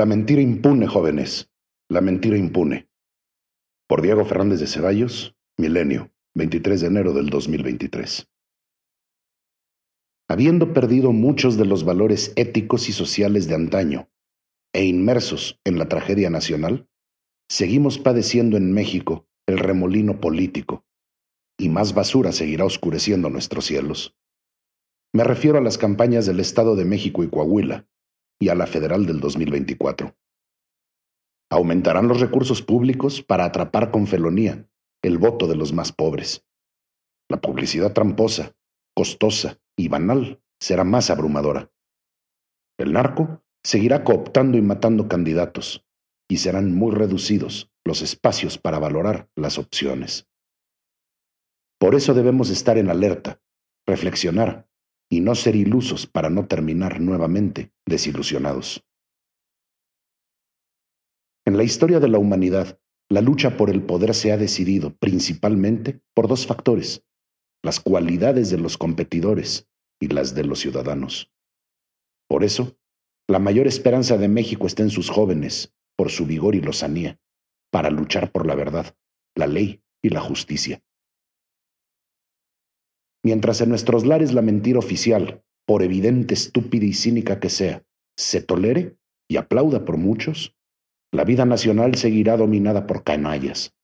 La mentira impune, jóvenes. La mentira impune. Por Diego Fernández de Ceballos, Milenio, 23 de enero del 2023. Habiendo perdido muchos de los valores éticos y sociales de antaño e inmersos en la tragedia nacional, seguimos padeciendo en México el remolino político y más basura seguirá oscureciendo nuestros cielos. Me refiero a las campañas del Estado de México y Coahuila y a la federal del 2024. Aumentarán los recursos públicos para atrapar con felonía el voto de los más pobres. La publicidad tramposa, costosa y banal será más abrumadora. El narco seguirá cooptando y matando candidatos, y serán muy reducidos los espacios para valorar las opciones. Por eso debemos estar en alerta, reflexionar y no ser ilusos para no terminar nuevamente desilusionados. En la historia de la humanidad, la lucha por el poder se ha decidido principalmente por dos factores, las cualidades de los competidores y las de los ciudadanos. Por eso, la mayor esperanza de México está en sus jóvenes, por su vigor y lozanía, para luchar por la verdad, la ley y la justicia. Mientras en nuestros lares la mentira oficial, por evidente, estúpida y cínica que sea, se tolere y aplauda por muchos, la vida nacional seguirá dominada por canallas.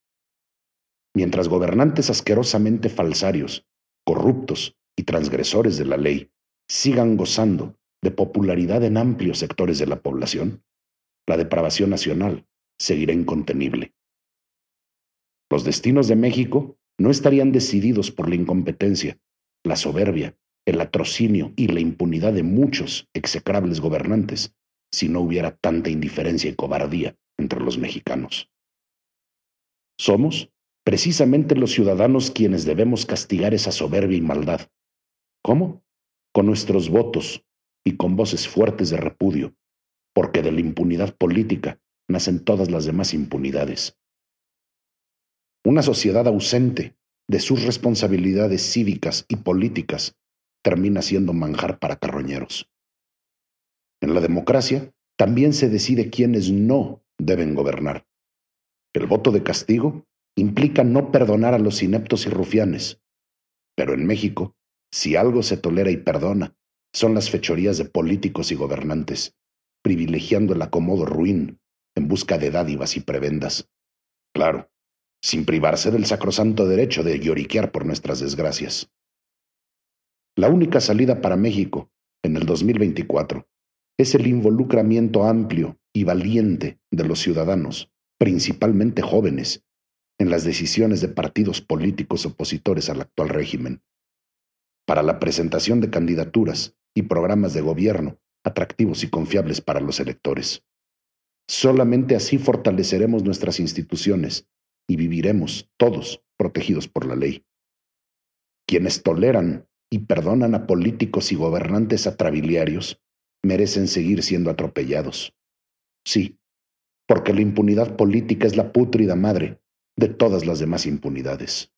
Mientras gobernantes asquerosamente falsarios, corruptos y transgresores de la ley sigan gozando de popularidad en amplios sectores de la población, la depravación nacional seguirá incontenible. Los destinos de México no estarían decididos por la incompetencia, la soberbia, el atrocinio y la impunidad de muchos execrables gobernantes si no hubiera tanta indiferencia y cobardía entre los mexicanos. Somos precisamente los ciudadanos quienes debemos castigar esa soberbia y maldad. ¿Cómo? Con nuestros votos y con voces fuertes de repudio, porque de la impunidad política nacen todas las demás impunidades. Una sociedad ausente de sus responsabilidades cívicas y políticas termina siendo manjar para carroñeros. En la democracia también se decide quiénes no deben gobernar. El voto de castigo implica no perdonar a los ineptos y rufianes. Pero en México, si algo se tolera y perdona, son las fechorías de políticos y gobernantes, privilegiando el acomodo ruin en busca de dádivas y prebendas. Claro, sin privarse del sacrosanto derecho de lloriquear por nuestras desgracias. La única salida para México en el 2024 es el involucramiento amplio y valiente de los ciudadanos, principalmente jóvenes, en las decisiones de partidos políticos opositores al actual régimen, para la presentación de candidaturas y programas de gobierno atractivos y confiables para los electores. Solamente así fortaleceremos nuestras instituciones y viviremos todos protegidos por la ley. Quienes toleran y perdonan a políticos y gobernantes atrabiliarios merecen seguir siendo atropellados. Sí, porque la impunidad política es la pútrida madre de todas las demás impunidades.